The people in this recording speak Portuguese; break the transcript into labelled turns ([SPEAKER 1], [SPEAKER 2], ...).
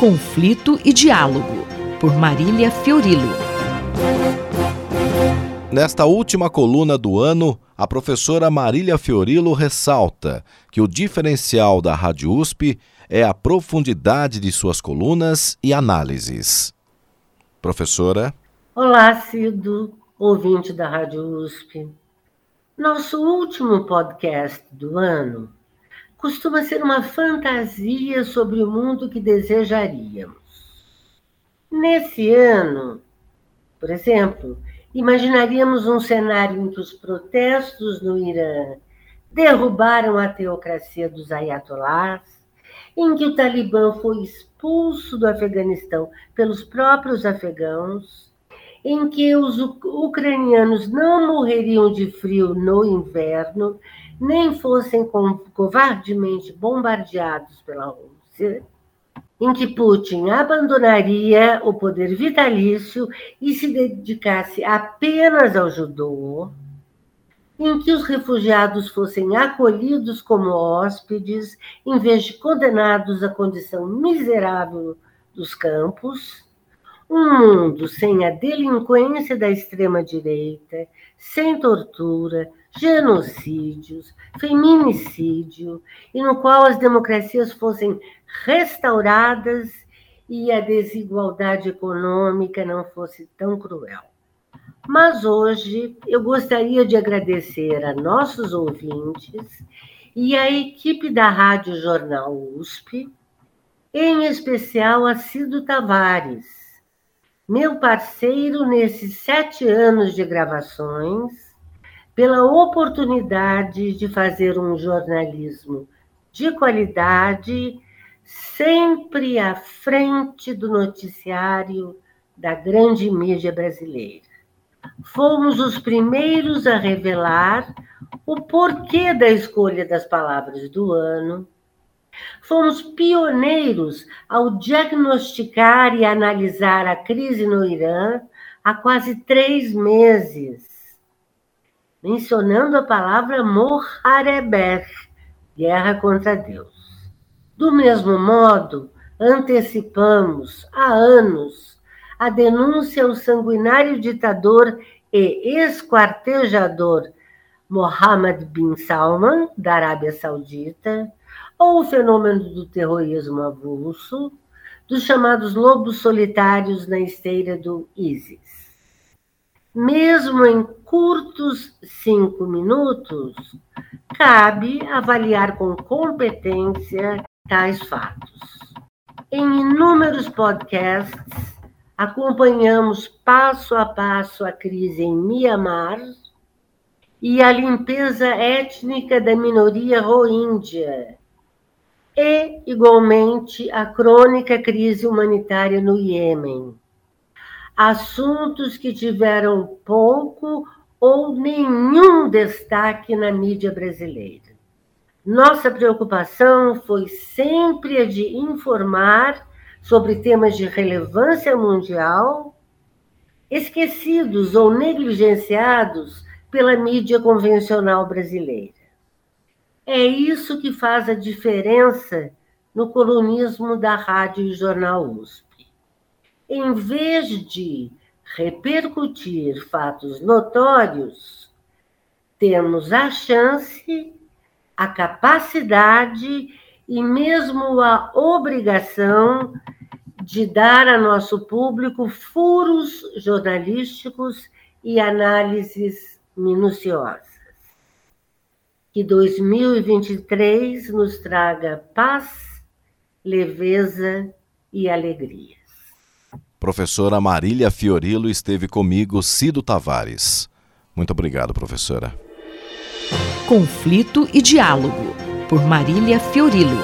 [SPEAKER 1] Conflito e Diálogo, por Marília Fiorilo.
[SPEAKER 2] Nesta última coluna do ano, a professora Marília Fiorilo ressalta que o diferencial da Rádio USP é a profundidade de suas colunas e análises. Professora.
[SPEAKER 3] Olá, Cido, ouvinte da Rádio USP. Nosso último podcast do ano costuma ser uma fantasia sobre o mundo que desejaríamos. Nesse ano, por exemplo, imaginaríamos um cenário em que os protestos no Irã derrubaram a teocracia dos ayatollahs, em que o Talibã foi expulso do Afeganistão pelos próprios afegãos, em que os ucranianos não morreriam de frio no inverno, nem fossem covardemente bombardeados pela Rússia, em que Putin abandonaria o poder vitalício e se dedicasse apenas ao judô, em que os refugiados fossem acolhidos como hóspedes, em vez de condenados à condição miserável dos campos, um mundo sem a delinquência da extrema-direita, sem tortura, genocídios, feminicídio, e no qual as democracias fossem restauradas e a desigualdade econômica não fosse tão cruel. Mas hoje eu gostaria de agradecer a nossos ouvintes e à equipe da Rádio Jornal USP, em especial a Cido Tavares, meu parceiro nesses sete anos de gravações pela oportunidade de fazer um jornalismo de qualidade, sempre à frente do noticiário da grande mídia brasileira. Fomos os primeiros a revelar o porquê da escolha das palavras do ano. Fomos pioneiros ao diagnosticar e analisar a crise no Irã há quase três meses mencionando a palavra Moharebeth, guerra contra Deus. Do mesmo modo, antecipamos há anos a denúncia ao sanguinário ditador e esquartejador Mohammed bin Salman, da Arábia Saudita, ou o fenômeno do terrorismo avulso, dos chamados lobos solitários na esteira do ISIS. Mesmo em curtos cinco minutos, cabe avaliar com competência tais fatos. Em inúmeros podcasts, acompanhamos passo a passo a crise em Mianmar e a limpeza étnica da minoria rohingya, e, igualmente, a crônica crise humanitária no Iêmen assuntos que tiveram pouco ou nenhum destaque na mídia brasileira. Nossa preocupação foi sempre a de informar sobre temas de relevância mundial, esquecidos ou negligenciados pela mídia convencional brasileira. É isso que faz a diferença no colunismo da Rádio e Jornal USP em vez de repercutir fatos notórios, temos a chance, a capacidade e mesmo a obrigação de dar a nosso público furos jornalísticos e análises minuciosas. Que 2023 nos traga paz, leveza e alegria.
[SPEAKER 2] Professora Marília Fiorilo esteve comigo, Cido Tavares. Muito obrigado, professora.
[SPEAKER 1] Conflito e Diálogo, por Marília Fiorilo.